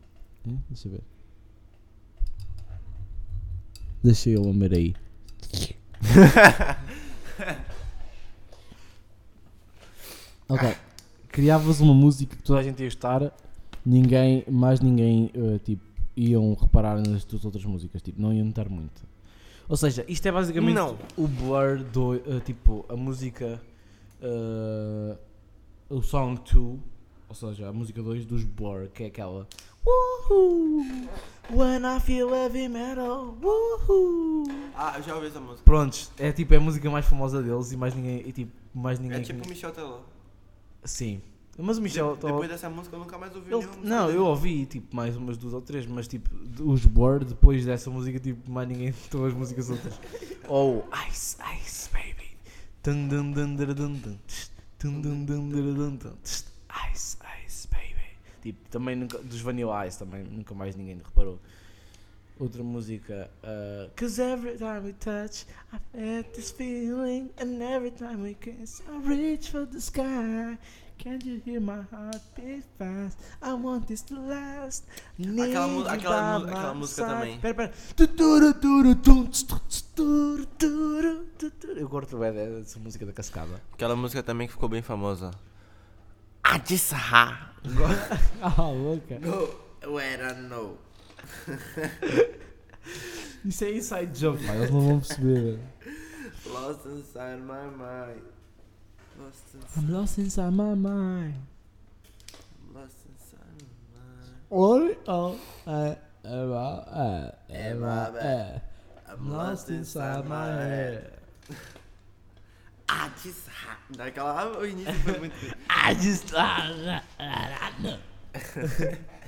É? Deixa eu ver. Deixa ele lamber aí. ok. Criavas uma música que toda a gente ia estar, ninguém, mais ninguém, eh, tipo, iam reparar nas tuas outras músicas, tipo, não iam notar muito. Ou seja, isto é basicamente Não. o blur do, eh, tipo, a música eh, o Song 2, ou seja, a música 2 dos Blur, que é aquela Woohoo! When I feel heavy metal, woohoo! Ah, eu já ouvi essa música. Prontos, é tipo é a música mais famosa deles e mais ninguém, e tipo, mais ninguém É tipo que- Michel Teló. Sim. Mas o Michel. De- tô- Depois dessa música eu nunca mais ouvi ele- não, dele. eu ouvi tipo mais umas duas ou três, mas tipo os Blur depois dessa música, tipo, mais ninguém tocou as músicas outras. Ou Ice, Ice, baby. Dun, dun, dun, dun, dun, dun, dun, dun, dun, dun, dun, Ice, Ice, baby. Tipo, também nunca, dos Vanilla Ice também nunca mais ninguém reparou. Outra música, uh, Cause every time we touch, I get this feeling, and every time we kiss, I reach for the sky. Can't you hear my heart beat fast? I want this to last. Aquela mu- Need you aquela by mu- aquela my música side. também. Pera, pera. Tuturu, turu, tum, tss, tss, turu, turu, tuturu. Eu gosto bem dessa música da cascada. Aquela música também que ficou bem famosa. Adisha. Ah, louca. Where I know. Isso é inside joke, pá. Eles não vão perceber. Lost inside my mind. Lost inside, I'm lost inside my mind. I'm lost inside my mind. Oi, oh, é, é, é, é, I'm Lost inside my head. Adisha. Daquela, ah, o início foi muito. I just.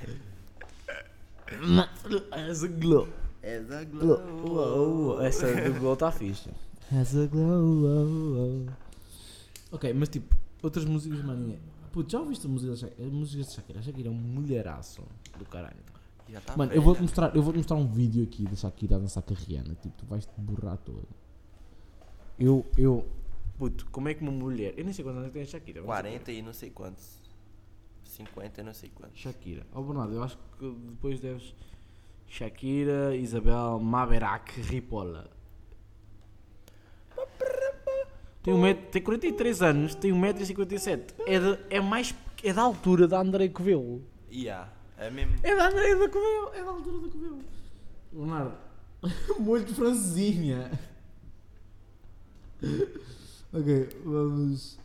Has a glow. As a glow. glow. Essa do glow está fixe. Has a glow. Ok, mas tipo, outras músicas, mano. Putz, já ouviste a música da Shakira? A música da Shakira. A Shakira é um mulheraço do caralho. Já tá Mano, eu vou-te mostrar, eu vou mostrar um vídeo aqui da Shakira a dançar com a Rihanna. Tipo, tu vais te borrar todo. Eu, eu. Puto, como é que uma mulher. Eu nem sei quantos anos tem a Shakira. vamos 40 e não sei quantos. 50 e não sei quantos. Shakira. Ó Bernardo, eu acho que depois deves. Shakira, Isabel, Maverac, Ripolla. Tem, um metro, tem 43 anos, tem 1,57m. É, de- é mais. É da altura da André Covelo. Yeah, é mesmo. É da André da Covelo. É da altura da Covelo. Bernardo, molho de francesinha. ok, vamos.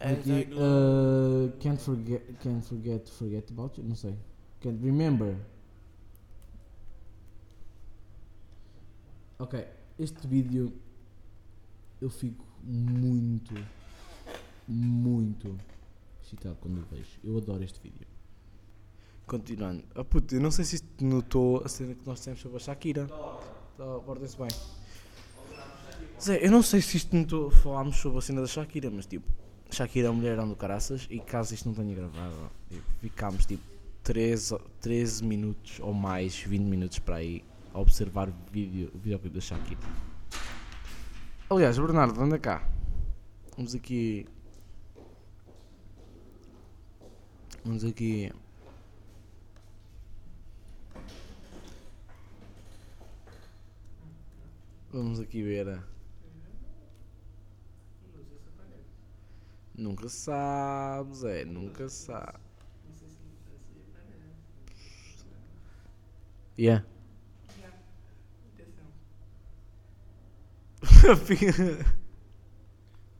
Aqui, a glow. uh, can't forget, can't forget, forget about you, não sei. Can't remember. Ok, este vídeo eu fico muito, muito excitado quando o vejo. Eu adoro este vídeo. Continuando. Ah puto, eu não sei se isto notou a cena que nós temos sobre a Shakira. Tá, Portem-se bem. Zé, eu não sei se isto notou, falámos sobre a cena da Shakira, mas tipo, Shakira é uma mulherão do caraças e caso isto não tenha gravado, tipo, ficámos tipo 13, 13 minutos ou mais, 20 minutos para aí a observar o vídeo, o da Shakira. Aliás, Bernardo, anda cá. Vamos aqui. Vamos aqui. Vamos aqui ver. Nunca sabes, é, nunca sabe. Yeah.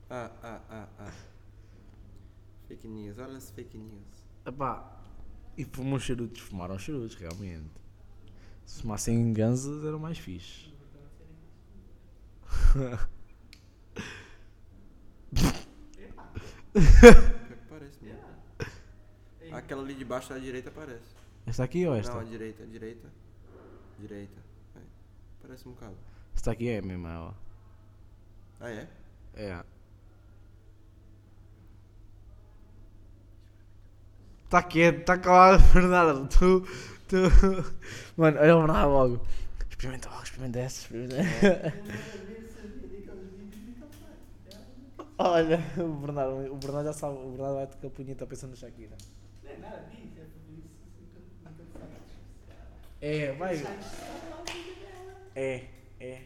Ah, ah, ah, ah. Fake news, olha as fake news. Epá, e fumam charutos, fumaram charutos, realmente. Se fumassem ganzas era mais fixe. Parece mesmo. Aquela ali de baixo à direita parece. Esta aqui ou esta? Não, a direita, a direita. Direita. É. Parece um bocado. Esta aqui é mesmo ela. Ah, é? É. Tá quieto, tá calado, Bernardo. Tu, tu. Mano, olha o Bernardo logo. Experimenta logo, experimenta essa, experimenta. Olha, o Bernardo, o Bernardo já sabe, o Bernardo vai tocar a punheta pensando na Shakira. É, vai. É, é.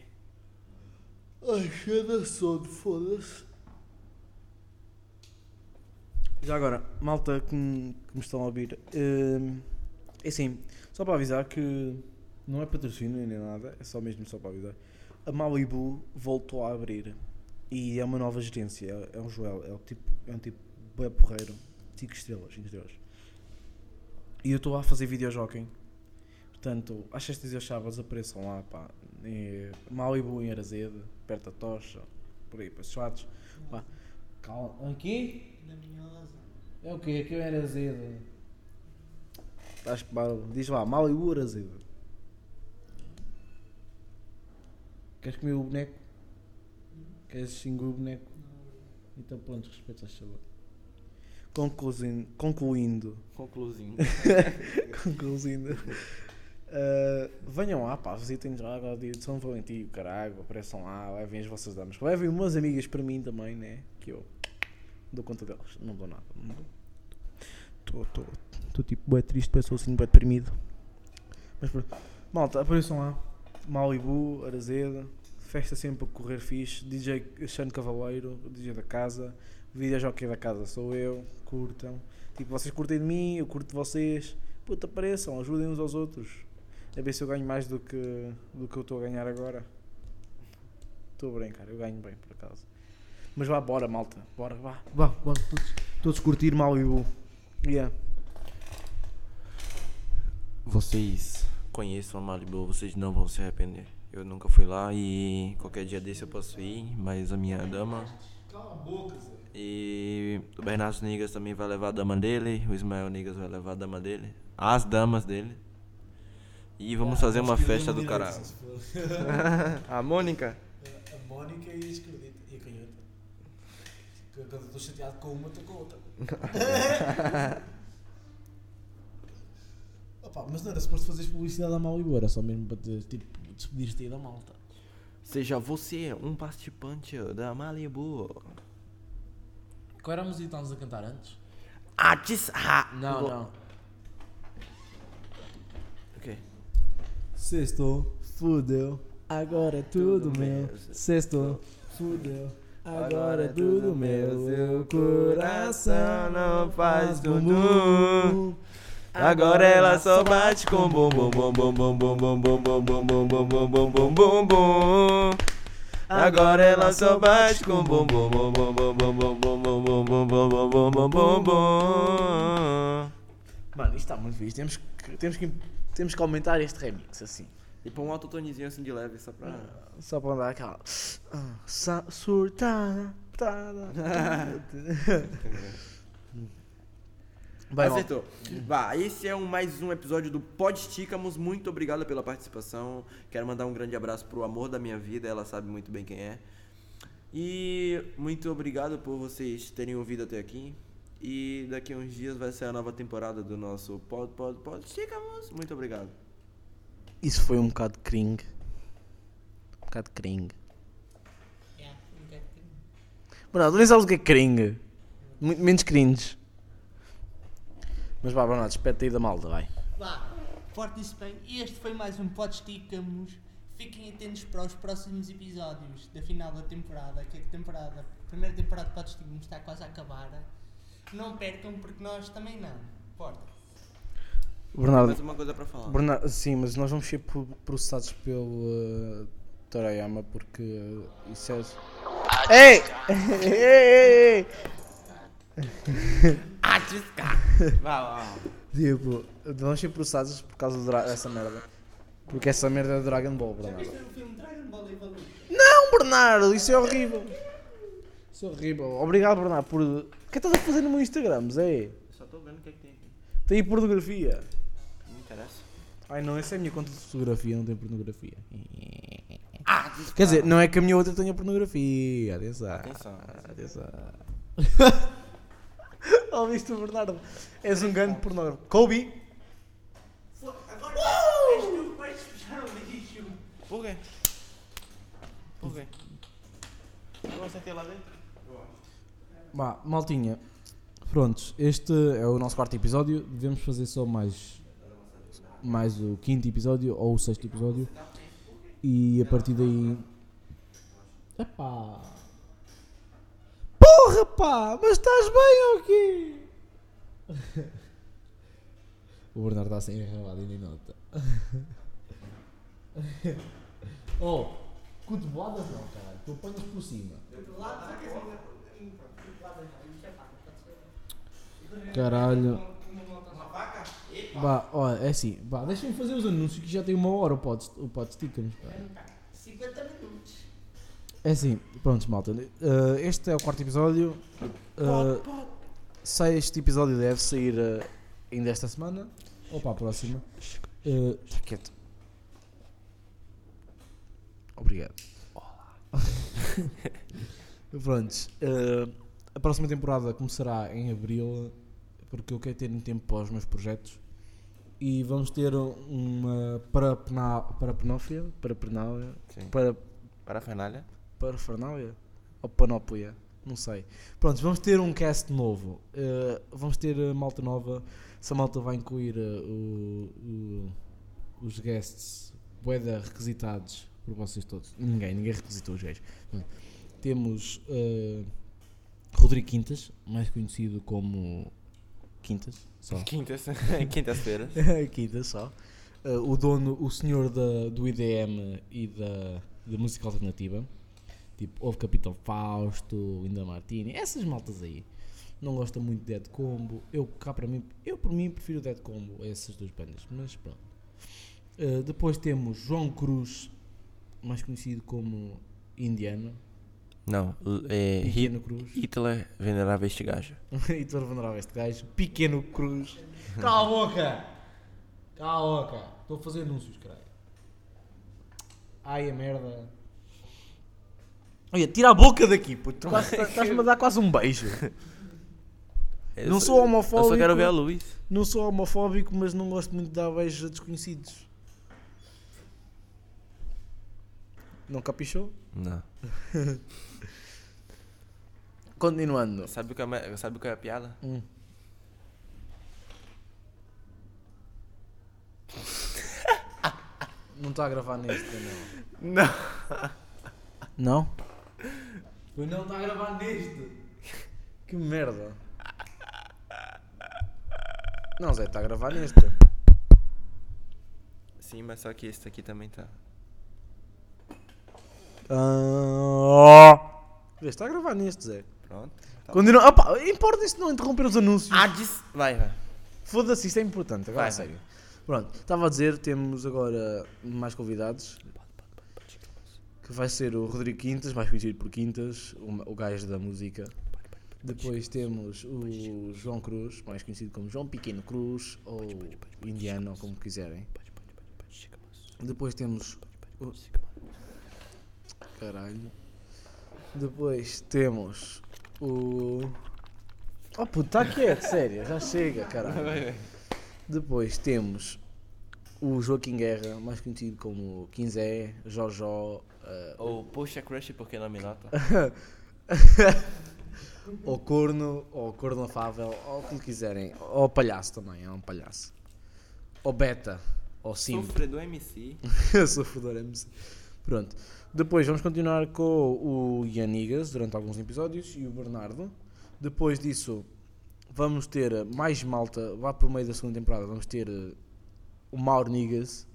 Ai, cheia sono, foda-se. Já agora, malta que me, que me estão a ouvir, hum, é assim, só para avisar que não é patrocínio nem nada, é só mesmo só para avisar. A Malibu voltou a abrir. E é uma nova gerência, é, é um Joel, é, o tipo, é um tipo bem porreiro, 5 estrelas, 5 estrelas. E eu estou lá a fazer videojockey. Portanto, às sextas e aos sábados apareçam lá, pá, em Malibu, em Arazede, perto da Tocha, por aí, para esses lados. Pá, calma, aqui? Na minha razão. É o quê? Aqui é Arazede. Estás? Diz lá, Malibu, Arazede. Queres comer o boneco? Queres xingar o boneco? Então pronto, respeita a favor. Concluindo, concluindo, Conclusindo. concluindo. uh, venham lá, pá, visitem-nos lá agora dia de São Valentim, caralho, apareçam lá, levem as vossas damas. Levem umas amigas para mim também, né? Que eu dou conta delas, não dou nada. Não dou. Estou tipo bem triste, parece assim bem deprimido. Mas pronto. Malta, apareçam lá. Malibu, Arazeda, festa sempre a correr fixe. DJ Xano Cavaleiro, DJ da casa. Videojockey da casa sou eu, curtam. Tipo, vocês curtem de mim, eu curto de vocês. Puta, apareçam, ajudem uns aos outros. A ver se eu ganho mais do que, do que eu estou a ganhar agora. Estou a brincar, eu ganho bem por acaso. Mas vá, bora, malta, bora, vá, vá, bora, todos, todos curtir Malibu. Yeah. Vocês conheçam a Malibu, vocês não vão se arrepender. Eu nunca fui lá e qualquer dia desse eu posso ir, mas a minha dama. E o Bernardo Nigas também vai levar a dama dele, o Ismael Nigas vai levar a dama dele, as damas dele. E vamos fazer uma festa do caralho. a Mônica? A Mónica e a esquerdita e a canhota. Quando eu estou chateado com uma, estou com a outra. Opa, mas não era suposto fazeres publicidade à Malibu, era só mesmo para te, tipo, despedir-te aí da malta. Seja você um participante da Malibu. Qual era a música que estávamos a cantar antes? Atis ha. Não, não. Ok. Sextou, fudeu, agora é tudo, Tudo meu. Sextou, fudeu, agora Agora é é tudo tudo meu. meu. Seu coração não faz bum. Agora ela só bate com bum bum bum bum bum bum bum bum bum bum bum bum bum bum bum bum bum. Agora ela só bate com bum bum bum bum bum bum bum bum bum bum bum bum bum bum bum bum. Mano, isto está muito fixe. Temos que, temos, que, temos que aumentar este remix assim. E põe um autotonezinho assim de leve só pra. Só para andar aquela. ah, Surtada. Vai. Acertou. Vá, esse é um, mais um episódio do Pod Esticamos. Muito obrigado pela participação. Quero mandar um grande abraço pro amor da minha vida, ela sabe muito bem quem é. E muito obrigado por vocês terem ouvido até aqui. E daqui a uns dias vai ser a nova temporada do nosso Pod Pod Pod Esticamos. Muito obrigado. Isso foi um bocado cringe. Um bocado cringe. Yeah, um bocadinho. Bernardo, nem sabes o que é cringe. Muito menos cringe. Mas vá, Bernardo, espeta aí da malta, vai. Vá, forte-se bem. Este foi mais um Pod Esticamos. Fiquem atentos para os próximos episódios da final da temporada. Que a temporada, a primeira temporada de Pod Esticamos está quase a acabar. Não percam, porque nós também não. Forte. Bernardo, Mais uma coisa pra falar. Bernardo, sim, mas nós vamos ser pro- processados pelo uh, Torayama porque uh, isso é. Ei! ei, ei, ei! Vá, vá. Tipo, vamos ser processados por causa dessa merda. Porque essa merda é Dragon Ball, Bernardo. o filme Dragon Ball Evolution? Não, Bernardo, isso é horrível. Isso é horrível. Obrigado, Bernardo, por. O que estás a fazer no meu Instagram, Zé? Só tô vendo o que é que tem aqui. Tem aí pornografia. Não me interessa. Ai não, essa é a minha conta de fotografia, não tem pornografia. Ah, Quer dizer, não é que a minha outra tenha pornografia. Atenção. Atenção. Atenção. Ouviste o Bernardo? És um grande pornógrafo. Kobe! Agora és tu que vais puxar o lixo. Por quê? Por quê? Eu acertei lá dentro? Vá, maltinha. Prontos, este é o nosso quarto episódio. Devemos fazer só mais, mais o quinto episódio ou o sexto episódio. E a partir daí. Epá! Porra, pá! Mas estás bem ou quê? o Bernardo está sem enrabado e nem nota. oh! Cotoveladas não, caralho. Tu apanhas por cima. Caralho. Vá, olha, é assim. Vá, deixa-me fazer os anúncios que já tem uma hora o pod, o pod stickers. pá. 50 minutos. É assim, pronto, malta. eh, este é o quarto episódio. Uh, sai este episódio deve sair eh, ainda esta semana ou para a próxima. Uh, tá quieto. Obrigado. Prontos. eh, a próxima temporada começará em abril porque eu quero ter um tempo para os meus projetos. E vamos ter uma parapena- parapenófia, parapenália, Sim. para Parafernália? Ou Panóplia? Não sei. Pronto, vamos ter um cast novo. Uh, vamos ter uh, malta nova. Essa malta vai incluir uh, o- o- os guests boeda requisitados por vocês todos. Ninguém, ninguém requisitou os. Pronto. Temos uh, Rodrigo Quintas, mais conhecido como Quintas, só. Quintas. Quintas-feiras. Quintas só. Uh, o dono, o senhor da, do IDM e da, da música alternativa. Tipo, houve Capitão Fausto, Linda Martini, essas maltas aí. Não gosta muito de Dead Combo. Eu, cá para mim, eu por mim prefiro Dead Combo a essas duas bandas, mas pronto. Uh, depois temos João Cruz, mais conhecido como Indiano. Não, é. Cruz. Hitler venerava este gajo. tu venerava este gajo. Pequeno Cruz. Cala a boca! Cala a boca! Estou a fazer anúncios, caralho. Ai a merda. Olha, tira a boca daqui, puto. Quase- Estás-me a dar quase um beijo. Eu Não sou homofóbico. Eu só quero ver a luz. Não sou homofóbico, mas não gosto muito de dar beijos a desconhecidos. Não capichou? Não. Continuando. Sabe o que é, sabe o que é a piada? Hum. Não está a gravar neste, não. Não. Não? Pois não está a gravar neste. Que merda. Não, Zé, está a gravar neste. Sim, mas só que esse aqui também tá. Ah. Vês, Está a gravar neste, Zé. Pronto. Tá. Continua. Opa, importa isto não interromper os anúncios. Hades. Vai, vai. Foda-se, isto é importante, agora Vai, sério. Pronto, estava a dizer, temos agora mais convidados. Que vai ser o Rodrigo Quintas, mais conhecido por Quintas, o, o gajo da música. Depois temos o João Cruz, mais conhecido como João Pequeno Cruz, ou Indiano, como quiserem. Depois temos. o- Caralho. Depois temos o. Oh puto, está quieto, sério, já chega, caralho. Depois temos o Joaquim Guerra, mais conhecido como Quinzé, Jojó, eh, Ou puxa crush porque não me nota. ou Corno, ou Corno Afável, ou o que quiserem. Ou Palhaço também, é um palhaço. Ou Beta, ou Sim. Sofre do MC. Sofredor MC. Pronto. Depois vamos continuar com o Yanigas durante alguns episódios e o Bernardo. Depois disso vamos ter mais malta, lá por meio da segunda temporada, vamos ter eh, o Mauro Nigas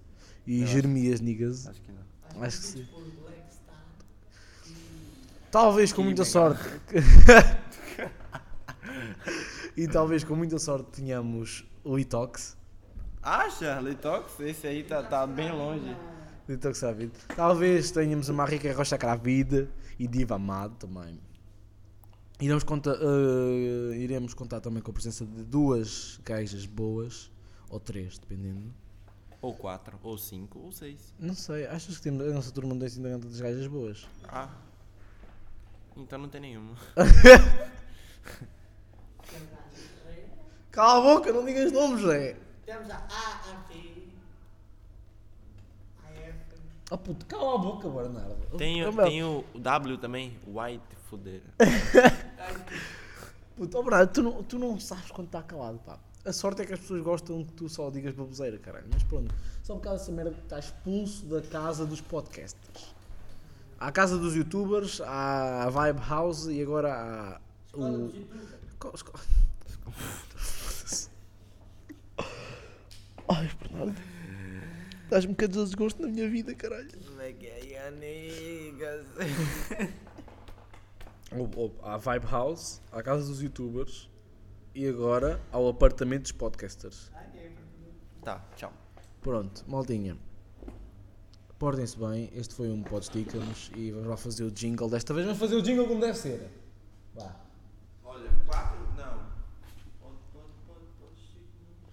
e Jeremias Nigas. Acho que não. Acho que sim. Talvez com muita sorte. e talvez com muita sorte tenhamos o Itox. Acha, Litox? Esse aí tá, tá bem longe. Itox David. Talvez tenhamos uma rica Rocha Cravida e Diva Amado também. Iremos contar, eh, iremos contar também com a presença de duas gajas boas, ou três, dependendo. Ou quatro, ou cinco, ou seis. Não sei, achas que temos, a nossa turma não tem assim tantas gajas boas? Ah. Então não tem nenhuma. Cala a boca, não digas nomes, Zé! Temos a AAP. AF. Oh puto, cala a boca, Bernardo. Tem, Oh, o- meu. tem o W também, White Fudeira. Puto, oh, Bernardo, tu não, tu não sabes quando está calado, pá. A sorte é que as pessoas gostam que tu só digas baboseira, caralho. Mas pronto, só por causa dessa merda está expulso da casa dos podcasters. Há a casa dos youtubers, há a Vibe House e agora há o. Foda-se. Ai, Bernardo. Estás-me um bocado de desgosto na minha vida, caralho. Como é que é, amigas? Há Vibe House, à casa dos youtubers e agora ao apartamento dos podcasters. Tá, tchau. Pronto, maldinha. Portem-se bem, este foi um Podsticamos e vamos lá fazer o jingle. Desta vez vamos fazer o jingle como deve ser. Vá. Olha, quatro, não.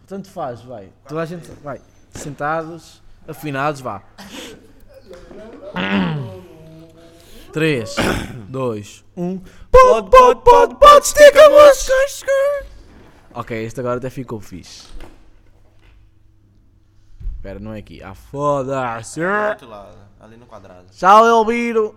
Tanto faz, vai. Toda a gente vai. Sentados, afinados, vá. 3, 2, 1. Pod, pod, pod, pod, esticamos! Ok, este agora até ficou fixe. Espera, não é aqui. Ah, foda-se! Ali no quadrado. Tchau, Elviro!